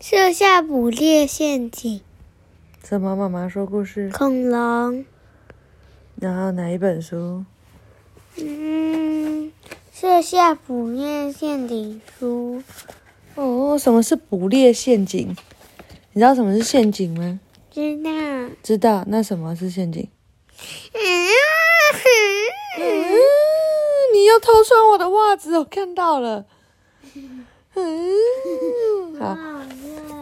设下捕猎陷阱，什么？妈妈说故事。恐龙。然后哪一本书？嗯，设下捕猎陷阱书。哦，什么是捕猎陷阱？你知道什么是陷阱吗？知道。知道。那什么是陷阱？嗯，你又偷穿我的袜子，我看到了。嗯，好。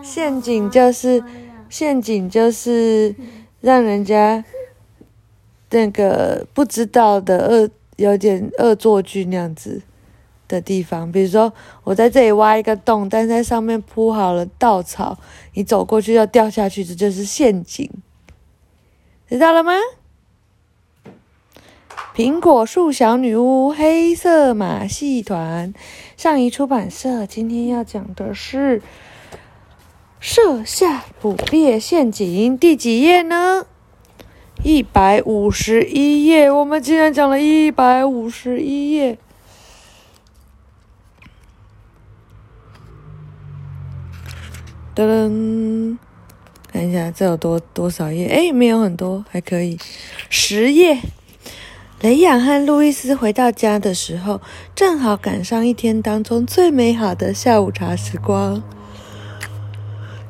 陷阱就是陷阱，就是让人家那个不知道的恶，有点恶作剧那样子的地方。比如说，我在这里挖一个洞，但在上面铺好了稻草，你走过去要掉下去，这就是陷阱。知道了吗？苹果树小女巫，黑色马戏团，上一出版社。今天要讲的是设下捕猎陷阱，第几页呢？一百五十一页。我们竟然讲了一百五十一页。噔噔，看一下这有多多少页？哎，没有很多，还可以，十页。雷亚和路易斯回到家的时候，正好赶上一天当中最美好的下午茶时光。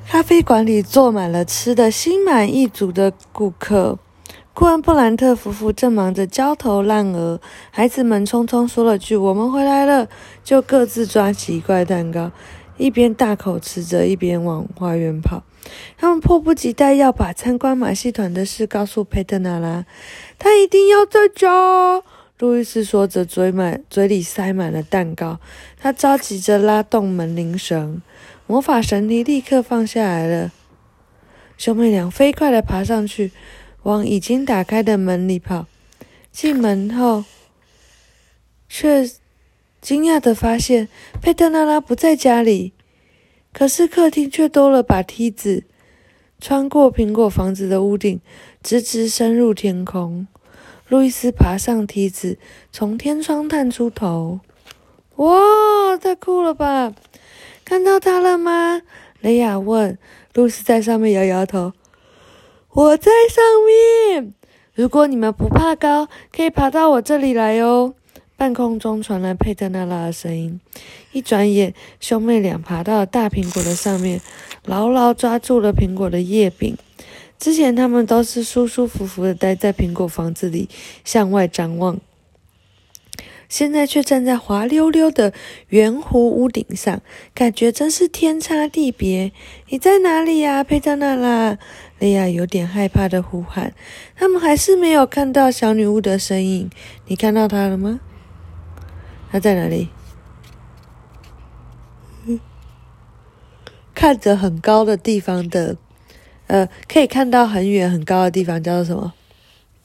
咖啡馆里坐满了吃的心满意足的顾客。库恩布兰特夫妇正忙着焦头烂额，孩子们匆匆说了句“我们回来了”，就各自抓起一块蛋糕，一边大口吃着，一边往花园跑。他们迫不及待要把参观马戏团的事告诉佩特娜拉。他一定要在家。路易斯说着，嘴满嘴里塞满了蛋糕。他着急着拉动门铃绳，魔法神梯立刻放下来了。兄妹俩飞快地爬上去，往已经打开的门里跑。进门后，却惊讶地发现佩特娜拉不在家里。可是客厅却多了把梯子，穿过苹果房子的屋顶，直直伸入天空。路易斯爬上梯子，从天窗探出头。哇，太酷了吧！看到他了吗？雷亚问。路易斯在上面摇摇头。我在上面。如果你们不怕高，可以爬到我这里来哦。半空中传来佩特娜拉的声音。一转眼，兄妹俩爬到了大苹果的上面，牢牢抓住了苹果的叶柄。之前他们都是舒舒服服的待在苹果房子里，向外张望，现在却站在滑溜溜的圆弧屋顶上，感觉真是天差地别。你在哪里呀，佩特娜拉？莉亚有点害怕的呼喊。他们还是没有看到小女巫的身影。你看到她了吗？她在哪里？看着很高的地方的，呃，可以看到很远很高的地方叫做什么？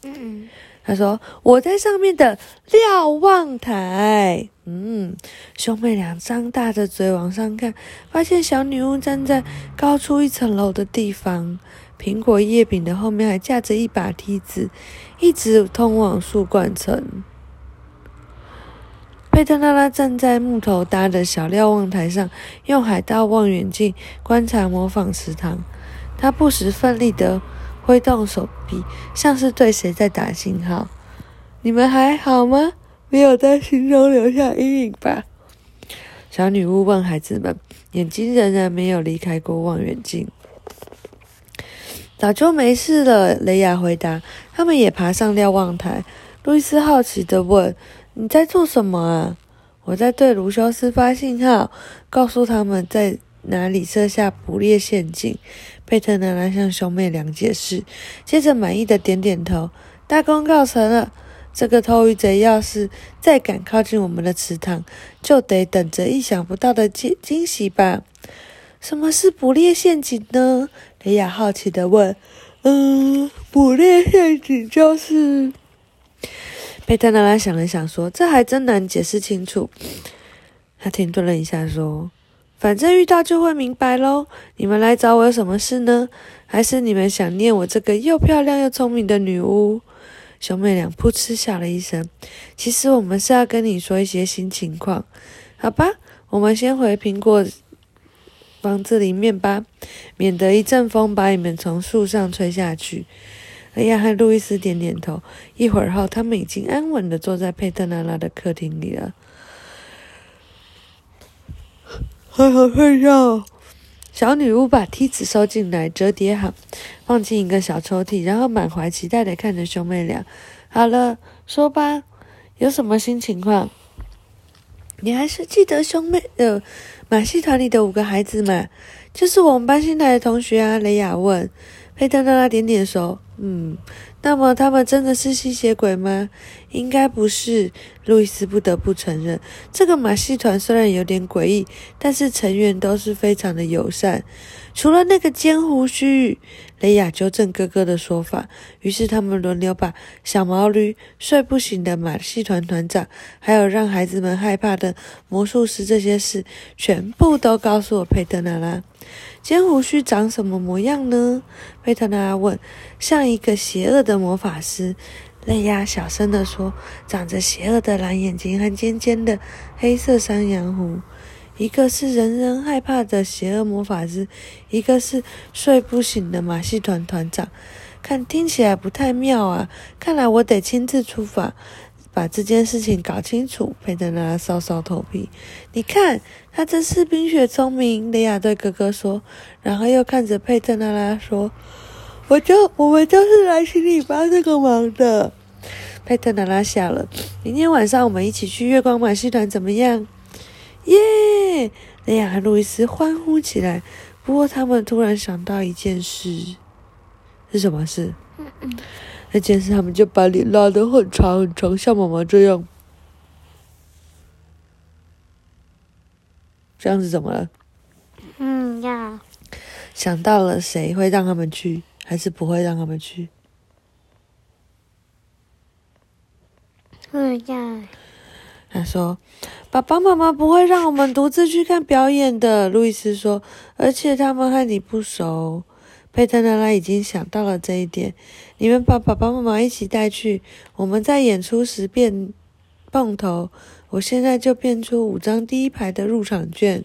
嗯，他说我在上面的瞭望台。嗯，兄妹俩张大着嘴往上看，发现小女巫站在高出一层楼的地方，苹果叶柄的后面还架着一把梯子，一直通往树冠层。贝特娜拉站在木头搭的小瞭望台上，用海盗望远镜观察模仿池塘。他不时奋力地挥动手臂，像是对谁在打信号。你们还好吗？没有在心中留下阴影吧？小女巫问孩子们，眼睛仍然没有离开过望远镜。早就没事了，雷亚回答。他们也爬上瞭望台。路易斯好奇地问。你在做什么啊？我在对卢修斯发信号，告诉他们在哪里设下捕猎陷阱。佩特奶奶向兄妹俩解释，接着满意的点点头。大功告成了。这个偷鱼贼要是再敢靠近我们的池塘，就得等着意想不到的惊惊喜吧？什么是捕猎陷阱呢？雷亚好奇的问。嗯，捕猎陷阱就是。佩特娜拉想了想，说：“这还真难解释清楚。”他停顿了一下，说：“反正遇到就会明白喽。你们来找我有什么事呢？还是你们想念我这个又漂亮又聪明的女巫？”兄妹俩噗嗤笑了一声。其实我们是要跟你说一些新情况，好吧？我们先回苹果房子里面吧，免得一阵风把你们从树上吹下去。雷亚和路易斯点点头。一会儿后，他们已经安稳的坐在佩特娜拉的客厅里了。好好睡觉。小女巫把梯子收进来，折叠好，放进一个小抽屉，然后满怀期待的看着兄妹俩。好了，说吧，有什么新情况？你还是记得兄妹呃马戏团里的五个孩子吗？就是我们班新来的同学啊。雷雅问。佩特娜拉点点头。嗯，那么他们真的是吸血鬼吗？应该不是。路易斯不得不承认，这个马戏团虽然有点诡异，但是成员都是非常的友善。除了那个尖胡须，雷亚纠正哥哥的说法。于是他们轮流把小毛驴、睡不醒的马戏团团长，还有让孩子们害怕的魔术师这些事，全部都告诉了佩特娜拉。尖胡须长什么模样呢？佩特娜拉问。像一个邪恶的魔法师，雷亚小声地说：“长着邪恶的蓝眼睛和尖尖的黑色山羊胡。一个是人人害怕的邪恶魔法师，一个是睡不醒的马戏团团长。看，听起来不太妙啊！看来我得亲自出发。”把这件事情搞清楚，佩特娜拉搔搔头皮。你看，他真是冰雪聪明。雷亚对哥哥说，然后又看着佩特娜拉说：“我就我们就是来请你帮这个忙的。”佩特娜拉笑了。明天晚上我们一起去月光马戏团，怎么样？耶！雷亚和路易斯欢呼起来。不过他们突然想到一件事，是什么事？那件事，他们就把脸拉得很长很长，像妈妈这样。这样子怎么了？嗯呀。想到了谁会让他们去，还是不会让他们去？嗯呀。他说：“爸爸妈妈不会让我们独自去看表演的。”路易斯说：“而且他们和你不熟。”佩特娜拉已经想到了这一点。你们把爸爸妈妈一起带去，我们在演出时变蹦头。我现在就变出五张第一排的入场券。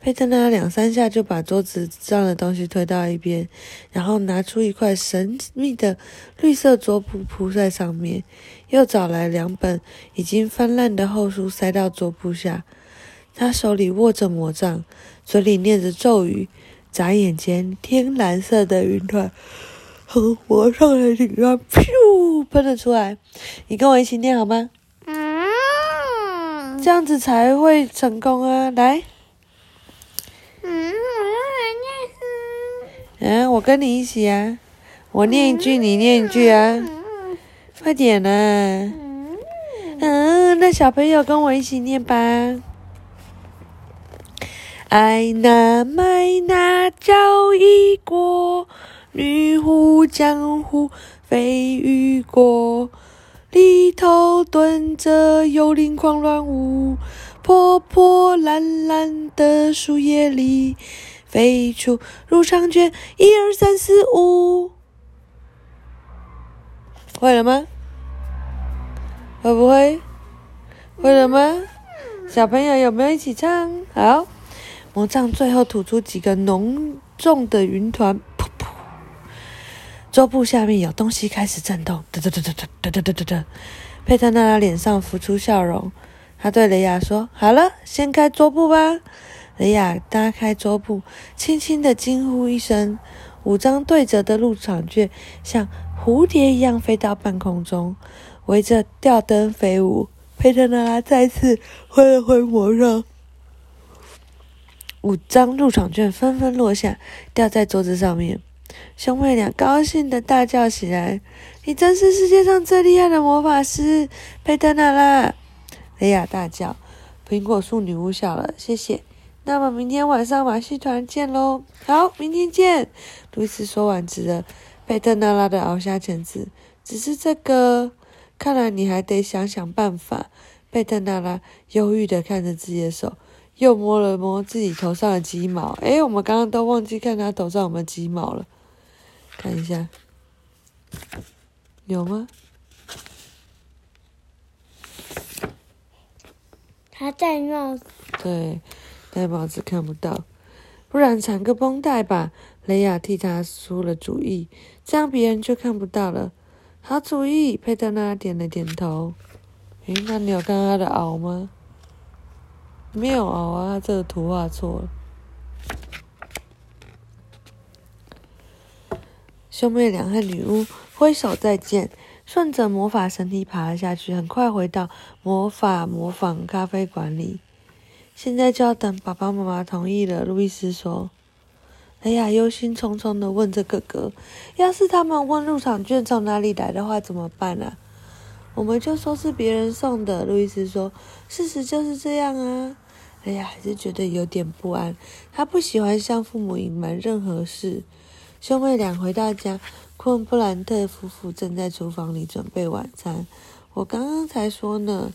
佩特娜拉两三下就把桌子上的东西推到一边，然后拿出一块神秘的绿色桌布铺在上面，又找来两本已经翻烂的厚书塞到桌布下。他手里握着魔杖，嘴里念着咒语。眨眼间，天蓝色的云团从魔杖的顶端噗喷了出来。你跟我一起念好吗？嗯，这样子才会成功啊！来，嗯，我要来念。嗯，我跟你一起啊！我念一句，你念一句啊！快点啊！嗯，那小朋友跟我一起念吧。爱那麦那叫一国，女巫江湖飞雨过，里头蹲着幽灵狂乱舞，破破烂烂的树叶里飞出入场券，一二三四五，会了吗？会不会？会了吗？小朋友有没有一起唱？好。魔杖最后吐出几个浓重的云团，噗噗！桌布下面有东西开始震动，哒哒哒哒哒哒哒哒哒。佩特娜拉脸上浮出笑容，他对雷亚说：“好了，掀开桌布吧。”雷亚拉开桌布，轻轻的惊呼一声，五张对折的入场券像蝴蝶一样飞到半空中，围着吊灯飞舞。佩特娜拉再次挥了挥魔杖。五张入场券纷纷落下，掉在桌子上面。兄妹俩高兴的大叫起来：“你真是世界上最厉害的魔法师，佩特娜拉！”雷亚大叫。苹果树女巫笑了：“谢谢。那么明天晚上马戏团见喽！”“好，明天见。”路易斯说完，指着佩特娜拉的鳌虾钳子：“只是这个，看来你还得想想办法。”佩特娜拉忧郁的看着自己的手。又摸了摸自己头上的鸡毛，哎，我们刚刚都忘记看他头上有没有鸡毛了，看一下，有吗？他戴帽子。对，戴帽子看不到。不然缠个绷带吧。雷亚替他出了主意，这样别人就看不到了。好主意，佩特娜点了点头。诶，那你有看他的袄吗？没有啊，他这个图画错了。兄妹俩和女巫挥手再见，顺着魔法绳梯爬了下去，很快回到魔法模仿咖啡馆里。现在就要等爸爸妈妈同意了。路易斯说：“哎呀，忧心忡忡的问着哥哥，要是他们问入场券从哪里来的话，怎么办啊？”我们就说是别人送的。路易斯说：“事实就是这样啊。”哎呀，还是觉得有点不安。他不喜欢向父母隐瞒任何事。兄妹俩回到家，昆布兰特夫妇正在厨房里准备晚餐。我刚刚才说呢，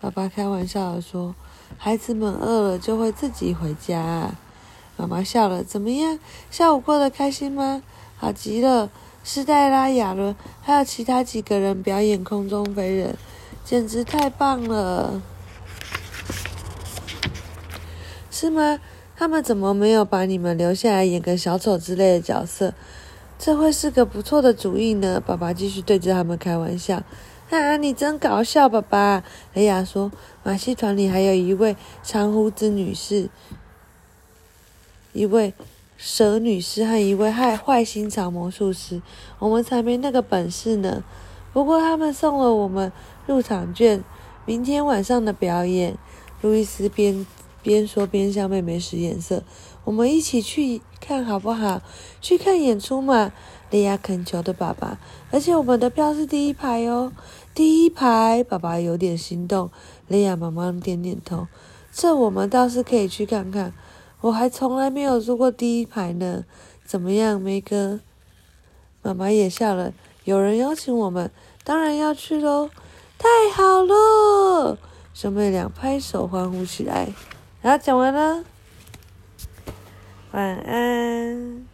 爸爸开玩笑的说。孩子们饿了就会自己回家。妈妈笑了，怎么样？下午过得开心吗？好极了！斯黛拉、亚伦还有其他几个人表演空中飞人，简直太棒了，是吗？他们怎么没有把你们留下来演个小丑之类的角色？这会是个不错的主意呢。爸爸继续对着他们开玩笑。啊，你真搞笑，爸爸！雷亚说：“马戏团里还有一位长胡子女士，一位蛇女士和一位坏坏心肠魔术师，我们才没那个本事呢。不过他们送了我们入场券，明天晚上的表演。”路易斯边边说边向妹妹使眼色：“我们一起去看好不好？去看演出嘛。”莉亚恳求的爸爸，而且我们的票是第一排哦，第一排。爸爸有点心动，莉亚忙忙点点头。这我们倒是可以去看看，我还从来没有坐过第一排呢。怎么样，梅哥？妈妈也笑了。有人邀请我们，当然要去喽。太好了！兄妹俩拍手欢呼起来。然后讲完了，晚安。